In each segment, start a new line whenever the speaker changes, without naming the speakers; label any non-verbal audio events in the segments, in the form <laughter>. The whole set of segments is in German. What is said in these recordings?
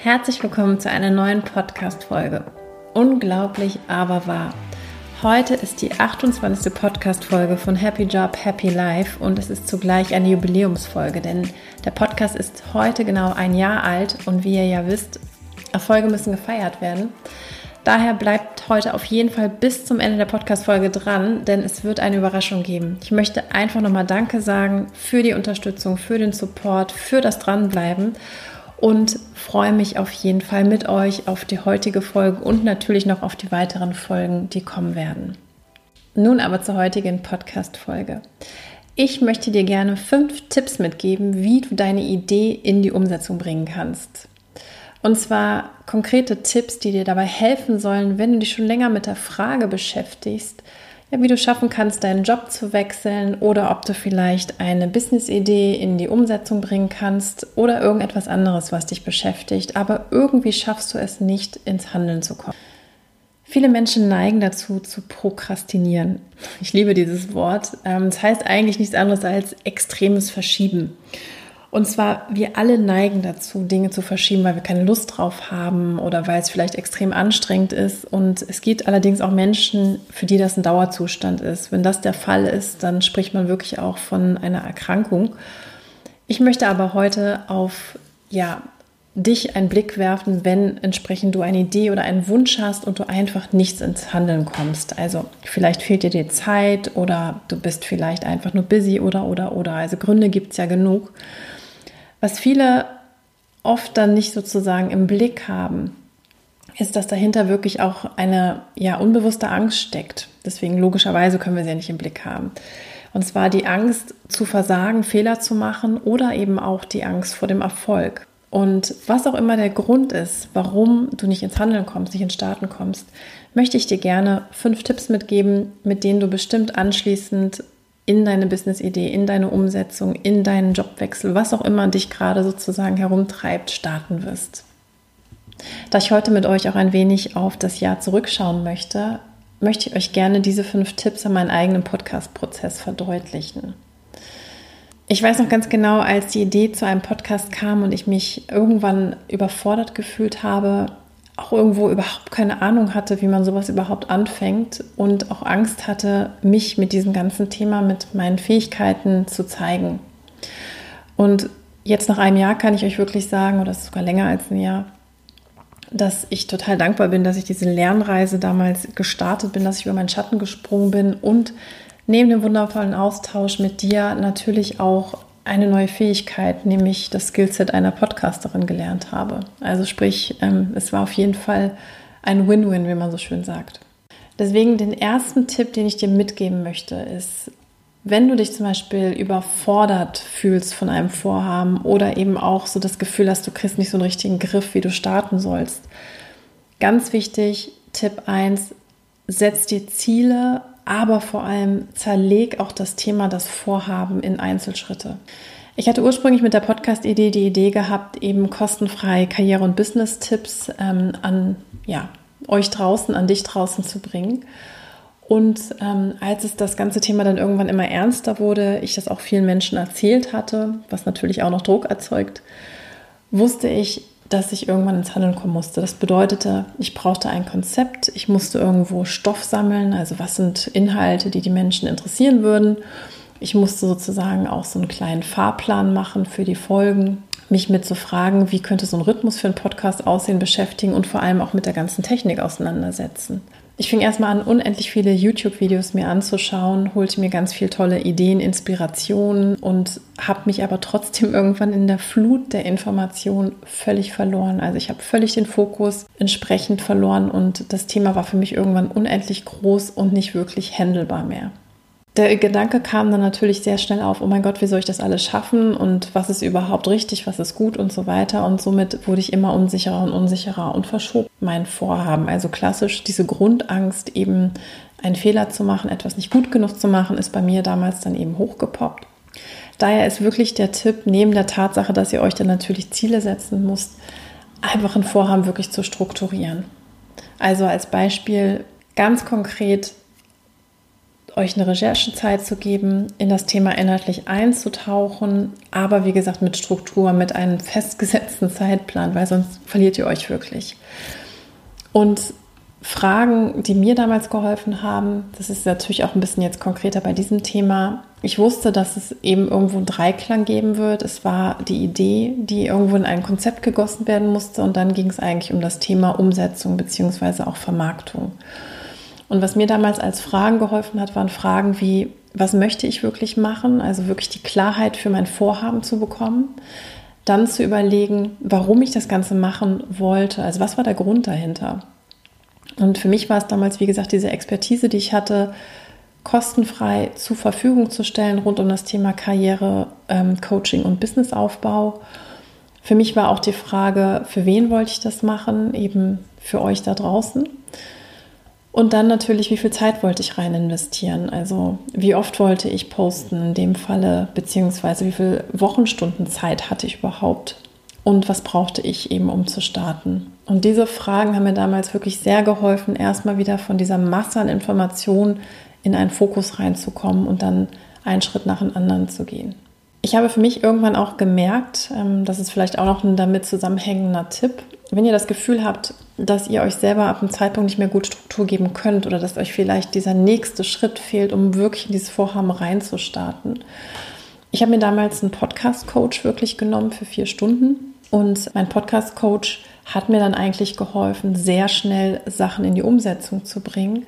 Herzlich willkommen zu einer neuen Podcast-Folge. Unglaublich, aber wahr. Heute ist die 28. Podcast-Folge von Happy Job, Happy Life und es ist zugleich eine Jubiläumsfolge, denn der Podcast ist heute genau ein Jahr alt und wie ihr ja wisst, Erfolge müssen gefeiert werden. Daher bleibt heute auf jeden Fall bis zum Ende der Podcast-Folge dran, denn es wird eine Überraschung geben. Ich möchte einfach nochmal Danke sagen für die Unterstützung, für den Support, für das Dranbleiben und freue mich auf jeden Fall mit euch auf die heutige Folge und natürlich noch auf die weiteren Folgen, die kommen werden. Nun aber zur heutigen Podcast-Folge. Ich möchte dir gerne fünf Tipps mitgeben, wie du deine Idee in die Umsetzung bringen kannst. Und zwar konkrete Tipps, die dir dabei helfen sollen, wenn du dich schon länger mit der Frage beschäftigst, ja, wie du schaffen kannst, deinen Job zu wechseln oder ob du vielleicht eine Business-Idee in die Umsetzung bringen kannst oder irgendetwas anderes, was dich beschäftigt, aber irgendwie schaffst du es nicht, ins Handeln zu kommen. Viele Menschen neigen dazu, zu prokrastinieren. Ich liebe dieses Wort. Es ähm, das heißt eigentlich nichts anderes als extremes Verschieben. Und zwar, wir alle neigen dazu, Dinge zu verschieben, weil wir keine Lust drauf haben oder weil es vielleicht extrem anstrengend ist. Und es gibt allerdings auch Menschen, für die das ein Dauerzustand ist. Wenn das der Fall ist, dann spricht man wirklich auch von einer Erkrankung. Ich möchte aber heute auf, ja, dich einen Blick werfen, wenn entsprechend du eine Idee oder einen Wunsch hast und du einfach nichts ins Handeln kommst. Also vielleicht fehlt dir die Zeit oder du bist vielleicht einfach nur busy oder oder oder. Also Gründe gibt es ja genug. Was viele oft dann nicht sozusagen im Blick haben, ist, dass dahinter wirklich auch eine ja unbewusste Angst steckt. Deswegen logischerweise können wir sie ja nicht im Blick haben. Und zwar die Angst zu versagen, Fehler zu machen oder eben auch die Angst vor dem Erfolg. Und was auch immer der Grund ist, warum du nicht ins Handeln kommst, nicht ins Starten kommst, möchte ich dir gerne fünf Tipps mitgeben, mit denen du bestimmt anschließend in deine Business-Idee, in deine Umsetzung, in deinen Jobwechsel, was auch immer dich gerade sozusagen herumtreibt, starten wirst. Da ich heute mit euch auch ein wenig auf das Jahr zurückschauen möchte, möchte ich euch gerne diese fünf Tipps an meinen eigenen Podcast-Prozess verdeutlichen. Ich weiß noch ganz genau, als die Idee zu einem Podcast kam und ich mich irgendwann überfordert gefühlt habe, auch irgendwo überhaupt keine Ahnung hatte, wie man sowas überhaupt anfängt und auch Angst hatte, mich mit diesem ganzen Thema, mit meinen Fähigkeiten zu zeigen. Und jetzt nach einem Jahr kann ich euch wirklich sagen, oder sogar länger als ein Jahr, dass ich total dankbar bin, dass ich diese Lernreise damals gestartet bin, dass ich über meinen Schatten gesprungen bin und neben dem wundervollen Austausch mit dir natürlich auch eine neue Fähigkeit, nämlich das Skillset einer Podcasterin gelernt habe. Also sprich, ähm, es war auf jeden Fall ein Win-Win, wie man so schön sagt. Deswegen den ersten Tipp, den ich dir mitgeben möchte, ist, wenn du dich zum Beispiel überfordert fühlst von einem Vorhaben oder eben auch so das Gefühl hast, du kriegst nicht so einen richtigen Griff, wie du starten sollst. Ganz wichtig, Tipp 1, setz dir Ziele aber vor allem zerleg auch das Thema, das Vorhaben in Einzelschritte. Ich hatte ursprünglich mit der Podcast-Idee die Idee gehabt, eben kostenfrei Karriere- und Business-Tipps ähm, an ja, euch draußen, an dich draußen zu bringen. Und ähm, als es das ganze Thema dann irgendwann immer ernster wurde, ich das auch vielen Menschen erzählt hatte, was natürlich auch noch Druck erzeugt, wusste ich, dass ich irgendwann ins Handeln kommen musste. Das bedeutete, ich brauchte ein Konzept, ich musste irgendwo Stoff sammeln, also was sind Inhalte, die die Menschen interessieren würden. Ich musste sozusagen auch so einen kleinen Fahrplan machen für die Folgen, mich mit zu so fragen, wie könnte so ein Rhythmus für einen Podcast aussehen, beschäftigen und vor allem auch mit der ganzen Technik auseinandersetzen. Ich fing erstmal an, unendlich viele YouTube-Videos mir anzuschauen, holte mir ganz viele tolle Ideen, Inspirationen und habe mich aber trotzdem <laughs> irgendwann in der Flut der Informationen völlig verloren. Also ich habe völlig den Fokus entsprechend verloren und das Thema war für mich irgendwann unendlich groß und nicht wirklich handelbar mehr der Gedanke kam dann natürlich sehr schnell auf, oh mein Gott, wie soll ich das alles schaffen und was ist überhaupt richtig, was ist gut und so weiter. Und somit wurde ich immer unsicherer und unsicherer und verschob mein Vorhaben. Also klassisch diese Grundangst, eben einen Fehler zu machen, etwas nicht gut genug zu machen, ist bei mir damals dann eben hochgepoppt. Daher ist wirklich der Tipp, neben der Tatsache, dass ihr euch dann natürlich Ziele setzen müsst, einfach ein Vorhaben wirklich zu strukturieren. Also als Beispiel ganz konkret euch eine Recherchezeit zu geben, in das Thema inhaltlich einzutauchen, aber wie gesagt mit Struktur, mit einem <laughs> festgesetzten Zeitplan, weil sonst verliert ihr euch wirklich. Und Fragen, die mir damals geholfen haben, das ist natürlich auch ein bisschen jetzt konkreter bei diesem Thema. Ich wusste, dass es eben irgendwo einen Dreiklang geben wird. Es war die Idee, die irgendwo in ein Konzept gegossen werden musste und dann ging es eigentlich um das Thema Umsetzung bzw. auch Vermarktung. Und was mir damals als Fragen geholfen hat, waren Fragen wie, was möchte ich wirklich machen? Also wirklich die Klarheit für mein Vorhaben zu bekommen. Dann zu überlegen, warum ich das Ganze machen wollte. Also was war der Grund dahinter? Und für mich war es damals, wie gesagt, diese Expertise, die ich hatte, kostenfrei zur Verfügung zu stellen rund um das Thema Karriere, ähm, Coaching und Businessaufbau. Für mich war auch die Frage, für wen wollte ich das machen? Eben für euch da draußen. Und dann natürlich, wie viel Zeit wollte ich rein investieren? Also wie oft wollte ich posten in dem Falle, beziehungsweise wie viele Wochenstunden Zeit hatte ich überhaupt? Und was brauchte ich eben, um zu starten? Und diese Fragen haben mir damals wirklich sehr geholfen, erstmal wieder von dieser Masse an Informationen in einen Fokus reinzukommen und dann einen Schritt nach dem anderen zu gehen. Ich habe für mich irgendwann auch gemerkt, ähm, das ist vielleicht auch noch ein damit zusammenhängender Tipp, wenn ihr das Gefühl habt, dass ihr euch selber ab einem Zeitpunkt nicht mehr gut Struktur geben könnt oder dass euch vielleicht dieser nächste Schritt fehlt, um wirklich in dieses Vorhaben reinzustarten. Ich habe mir damals einen Podcast-Coach wirklich genommen für vier Stunden und mein Podcast-Coach hat mir dann eigentlich geholfen, sehr schnell Sachen in die Umsetzung zu bringen,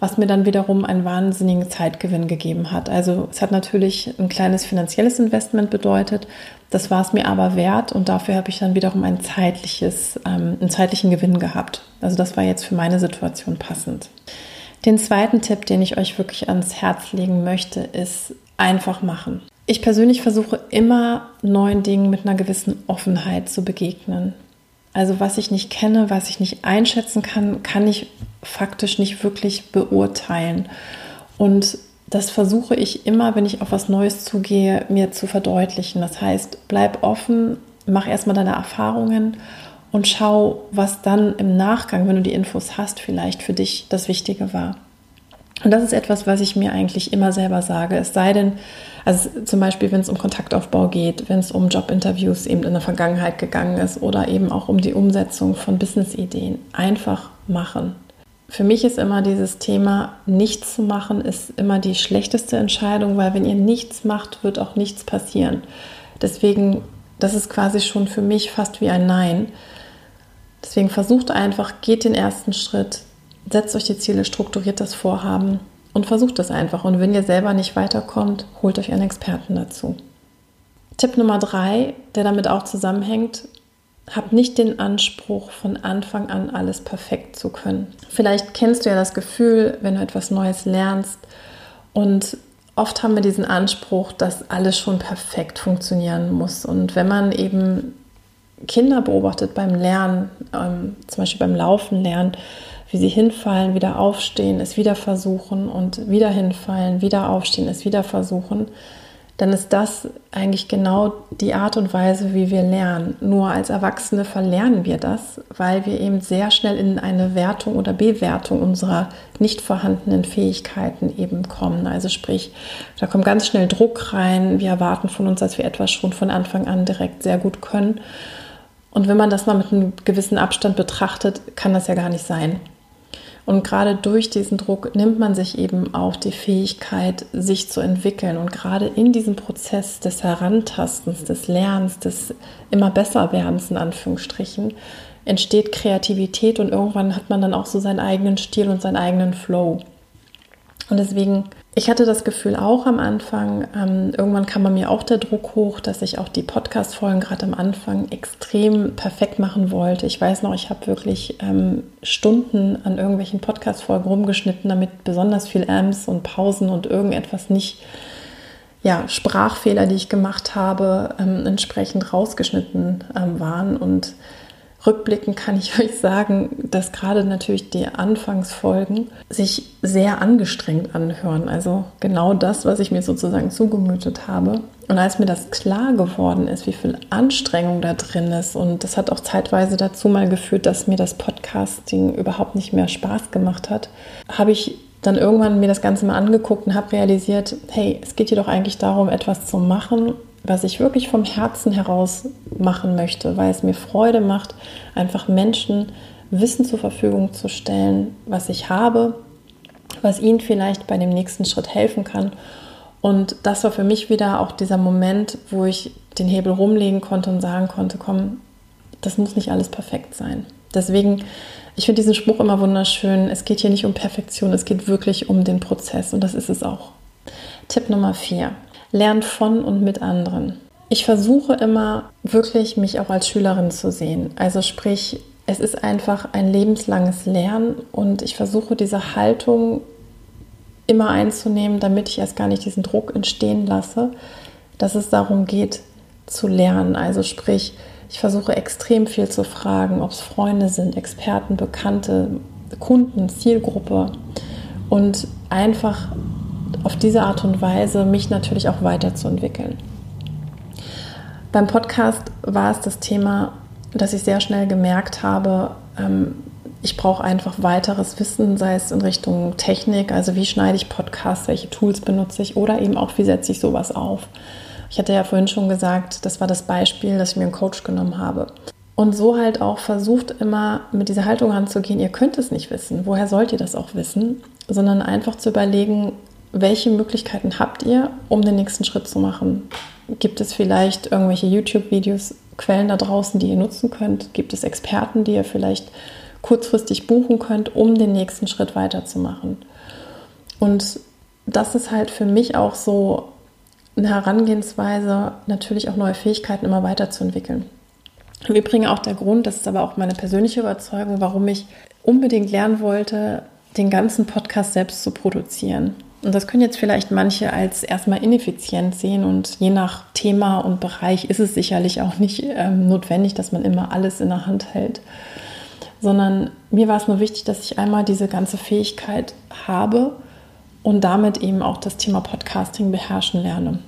was mir dann wiederum einen wahnsinnigen Zeitgewinn gegeben hat. Also es hat natürlich ein kleines finanzielles Investment bedeutet, das war es mir aber wert und dafür habe ich dann wiederum ein zeitliches, ähm, einen zeitlichen Gewinn gehabt. Also das war jetzt für meine Situation passend. Den zweiten Tipp, den ich euch wirklich ans Herz legen möchte, ist einfach machen. Ich persönlich versuche immer neuen Dingen mit einer gewissen Offenheit zu begegnen. Also was ich nicht kenne, was ich nicht einschätzen kann, kann ich faktisch nicht wirklich beurteilen. Und das versuche ich immer, wenn ich auf was Neues zugehe, mir zu verdeutlichen. Das heißt, bleib offen, mach erstmal deine Erfahrungen und schau, was dann im Nachgang, wenn du die Infos hast, vielleicht für dich das Wichtige war. Und das ist etwas, was ich mir eigentlich immer selber sage. Es sei denn, also zum Beispiel, wenn es um Kontaktaufbau geht, wenn es um Jobinterviews eben in der Vergangenheit gegangen ist oder eben auch um die Umsetzung von Businessideen. Einfach machen. Für mich ist immer dieses Thema, nichts zu machen, ist immer die schlechteste Entscheidung, weil wenn ihr nichts macht, wird auch nichts passieren. Deswegen, das ist quasi schon für mich fast wie ein Nein. Deswegen versucht einfach, geht den ersten Schritt, setzt euch die Ziele, strukturiert das Vorhaben und versucht es einfach. Und wenn ihr selber nicht weiterkommt, holt euch einen Experten dazu. Tipp Nummer drei, der damit auch zusammenhängt, habt nicht den Anspruch, von Anfang an alles perfekt zu können. Vielleicht kennst du ja das Gefühl, wenn du etwas Neues lernst und oft haben wir diesen Anspruch, dass alles schon perfekt funktionieren muss. Und wenn man eben Kinder beobachtet beim Lernen, ähm, zum Beispiel beim Laufen lernen, wie sie hinfallen, wieder aufstehen, es wieder versuchen und wieder hinfallen, wieder aufstehen, es wieder versuchen, dann ist das eigentlich genau die Art und Weise, wie wir lernen. Nur als Erwachsene verlernen wir das, weil wir eben sehr schnell in eine Wertung oder Bewertung unserer nicht vorhandenen Fähigkeiten eben kommen. Also sprich, da kommt ganz schnell Druck rein. Wir erwarten von uns, dass wir etwas schon von Anfang an direkt sehr gut können. Und wenn man das mal mit einem gewissen Abstand betrachtet, kann das ja gar nicht sein. Und gerade durch diesen Druck nimmt man sich eben auch die Fähigkeit, sich zu entwickeln. Und gerade in diesem Prozess des Herantastens, des Lernens, des immer besser werdens in Anführungsstrichen, entsteht Kreativität und irgendwann hat man dann auch so seinen eigenen Stil und seinen eigenen Flow. Und deswegen ich hatte das Gefühl auch am Anfang, ähm, irgendwann kam bei mir auch der Druck hoch, dass ich auch die Podcast-Folgen gerade am Anfang extrem perfekt machen wollte. Ich weiß noch, ich habe wirklich ähm, Stunden an irgendwelchen Podcast-Folgen rumgeschnitten, damit besonders viel Amps und Pausen und irgendetwas nicht, ja, Sprachfehler, die ich gemacht habe, ähm, entsprechend rausgeschnitten ähm, waren. Und Rückblickend kann ich <laughs> euch sagen, dass gerade natürlich die Anfangsfolgen sich sehr angestrengt anhören. Also genau das, was ich mir sozusagen zugemütet habe. Und als mir das klar geworden ist, wie viel Anstrengung da drin ist, und das hat auch zeitweise dazu mal geführt, dass mir das Podcasting überhaupt nicht mehr Spaß gemacht hat, habe ich dann irgendwann mir das Ganze mal angeguckt und habe realisiert, hey, es geht hier doch eigentlich darum, etwas zu machen, was ich wirklich vom Herzen heraus machen möchte, weil es mir Freude macht, einfach Menschen Wissen zur Verfügung zu stellen, was ich habe, was ihnen vielleicht bei dem nächsten Schritt helfen kann. Und das war für mich wieder auch dieser Moment, wo ich den Hebel rumlegen konnte und sagen konnte, komm, das muss nicht alles perfekt sein. Deswegen, ich finde diesen Spruch immer wunderschön. Es geht hier nicht um Perfektion, es geht wirklich um den Prozess und das ist es auch. Tipp Nummer vier. Lernt von und mit anderen. Ich versuche immer wirklich, mich auch als Schülerin zu sehen. Also sprich, es ist einfach ein lebenslanges Lernen und ich versuche diese Haltung immer einzunehmen, damit ich erst gar nicht diesen Druck entstehen lasse, dass es darum geht zu lernen. Also sprich, ich versuche extrem viel zu fragen, ob es Freunde sind, Experten, Bekannte, Kunden, Zielgruppe und einfach auf diese Art und Weise mich natürlich auch weiterzuentwickeln. Beim Podcast war es das Thema, dass ich sehr schnell gemerkt habe, ähm, ich brauche einfach weiteres Wissen, sei es in Richtung Technik, also wie schneide ich Podcasts, welche Tools benutze ich oder eben auch, wie setze ich sowas auf. Ich hatte ja vorhin schon gesagt, das war das Beispiel, dass ich mir einen Coach genommen habe. Und so halt auch versucht immer mit dieser Haltung anzugehen, ihr könnt es nicht wissen, woher sollt ihr das auch wissen, sondern einfach zu überlegen, welche Möglichkeiten habt ihr, um den nächsten Schritt zu machen. Gibt es vielleicht irgendwelche YouTube-Videos, Quellen da draußen, die ihr nutzen könnt? Gibt es Experten, die ihr vielleicht kurzfristig buchen könnt, um den nächsten Schritt weiterzumachen? Und das ist halt für mich auch so eine Herangehensweise, natürlich auch neue Fähigkeiten immer weiterzuentwickeln. Im Übrigen auch der Grund, das ist aber auch meine persönliche Überzeugung, warum ich unbedingt lernen wollte, den ganzen Podcast selbst zu produzieren. Und das können jetzt vielleicht manche als erstmal ineffizient sehen und je nach Thema und Bereich ist es sicherlich auch nicht ähm, notwendig, dass man immer alles in der Hand hält, sondern mir war es nur wichtig, dass ich einmal diese ganze Fähigkeit habe und damit eben auch das Thema Podcasting beherrschen lerne.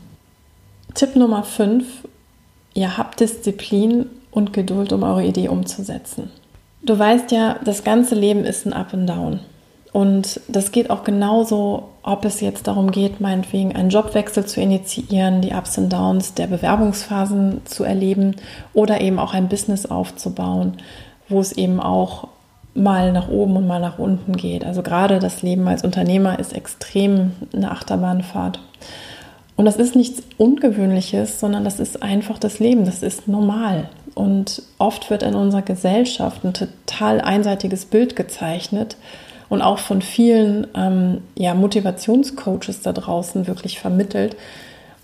Tipp Nummer 5. Ihr habt Disziplin und Geduld, um eure Idee umzusetzen. Du weißt ja, das ganze Leben ist ein Up and Down. Und das geht auch genauso, ob es jetzt darum geht, meinetwegen einen Jobwechsel zu initiieren, die Ups und Downs der Bewerbungsphasen zu erleben oder eben auch ein Business aufzubauen, wo es eben auch mal nach oben und mal nach unten geht. Also gerade das Leben als Unternehmer ist extrem eine Achterbahnfahrt. Und das ist nichts Ungewöhnliches, sondern das ist einfach das Leben, das ist normal. Und oft wird in unserer Gesellschaft ein total einseitiges Bild gezeichnet und auch von vielen ähm, ja, Motivationscoaches da draußen wirklich vermittelt.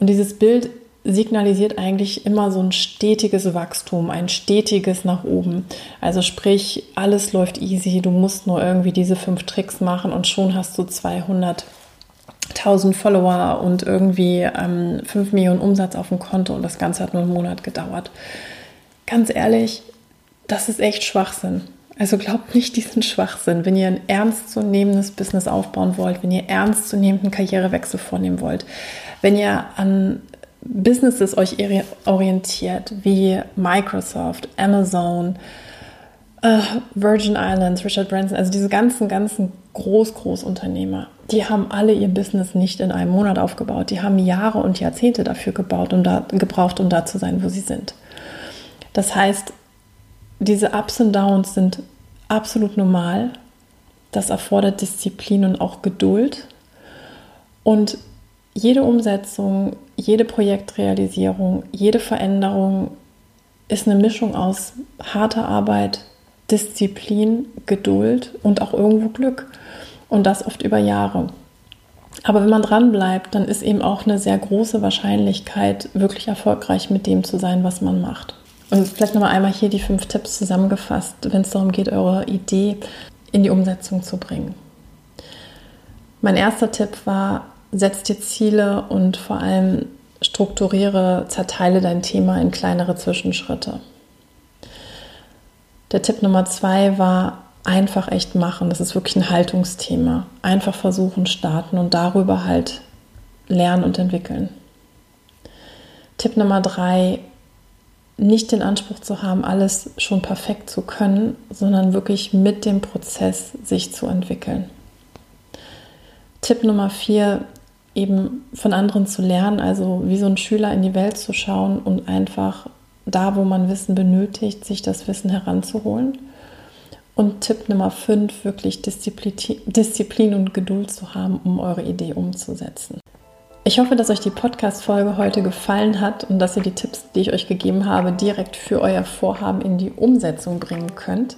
Und dieses Bild signalisiert eigentlich immer so ein stetiges Wachstum, ein stetiges nach oben. Also sprich, alles läuft easy, du musst nur irgendwie diese fünf Tricks machen und schon hast du 200 1000 Follower und irgendwie ähm, 5 Millionen Umsatz auf dem Konto und das Ganze hat nur einen Monat gedauert. Ganz ehrlich, das ist echt Schwachsinn. Also glaubt nicht diesen Schwachsinn. Wenn ihr ein ernstzunehmendes Business aufbauen wollt, wenn ihr ernstzunehmenden Karrierewechsel vornehmen wollt, wenn ihr an Businesses euch orientiert, wie Microsoft, Amazon, uh, Virgin Islands, Richard Branson, also diese ganzen, ganzen Groß, Großunternehmer, die haben alle ihr Business nicht in einem Monat aufgebaut. Die haben Jahre und Jahrzehnte dafür gebaut, um da, gebraucht, um da zu sein, wo sie sind. Das heißt, diese Ups und Downs sind absolut normal. Das erfordert Disziplin und auch Geduld. Und jede Umsetzung, jede Projektrealisierung, jede Veränderung ist eine Mischung aus harter Arbeit, Disziplin, Geduld und auch irgendwo Glück. Und das oft über Jahre. Aber wenn man dran bleibt, dann ist eben auch eine sehr große Wahrscheinlichkeit, wirklich erfolgreich mit dem zu sein, was man macht. Und vielleicht nochmal einmal hier die fünf Tipps zusammengefasst, wenn es darum geht, eure Idee in die Umsetzung zu bringen. Mein erster Tipp war, setz dir Ziele und vor allem strukturiere, zerteile dein Thema in kleinere Zwischenschritte. Der Tipp Nummer zwei war, einfach echt machen. Das ist wirklich ein Haltungsthema. Einfach versuchen, starten und darüber halt lernen und entwickeln. Tipp Nummer drei, nicht den Anspruch zu haben, alles schon perfekt zu können, sondern wirklich mit dem Prozess sich zu entwickeln. Tipp Nummer vier, eben von anderen zu lernen, also wie so ein Schüler in die Welt zu schauen und einfach da, wo man Wissen benötigt, sich das Wissen heranzuholen. Und Tipp Nummer 5, wirklich Disziplin und Geduld zu haben, um eure Idee umzusetzen. Ich hoffe, dass euch die Podcast-Folge heute gefallen hat und dass ihr die Tipps, die ich euch gegeben habe, direkt für euer Vorhaben in die Umsetzung bringen könnt.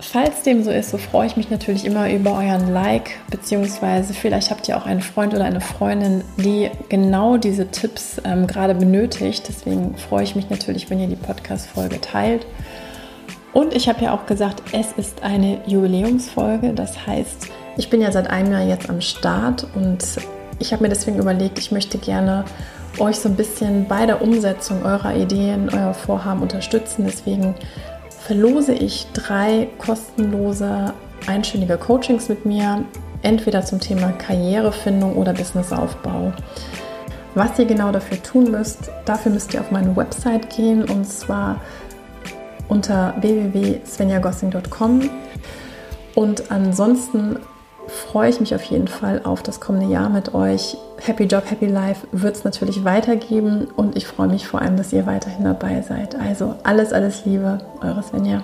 Falls dem so ist, so freue ich mich natürlich immer über euren Like, beziehungsweise vielleicht habt ihr auch einen Freund oder eine Freundin, die genau diese Tipps ähm, gerade benötigt. Deswegen freue ich mich natürlich, wenn ihr die Podcast-Folge teilt. Und ich habe ja auch gesagt, es ist eine Jubiläumsfolge. Das heißt, ich bin ja seit einem Jahr jetzt am Start und ich habe mir deswegen überlegt, ich möchte gerne euch so ein bisschen bei der Umsetzung eurer Ideen, euer Vorhaben unterstützen. Deswegen verlose ich drei kostenlose einstündige Coachings mit mir, entweder zum Thema Karrierefindung oder Businessaufbau. Was ihr genau dafür tun müsst, dafür müsst ihr auf meine Website gehen und zwar unter www.svenjagossing.com. Und ansonsten freue ich mich auf jeden Fall auf das kommende Jahr mit euch. Happy Job, Happy Life wird es natürlich weitergeben und ich freue mich vor allem, dass ihr weiterhin dabei seid. Also alles, alles Liebe, eure Svenja.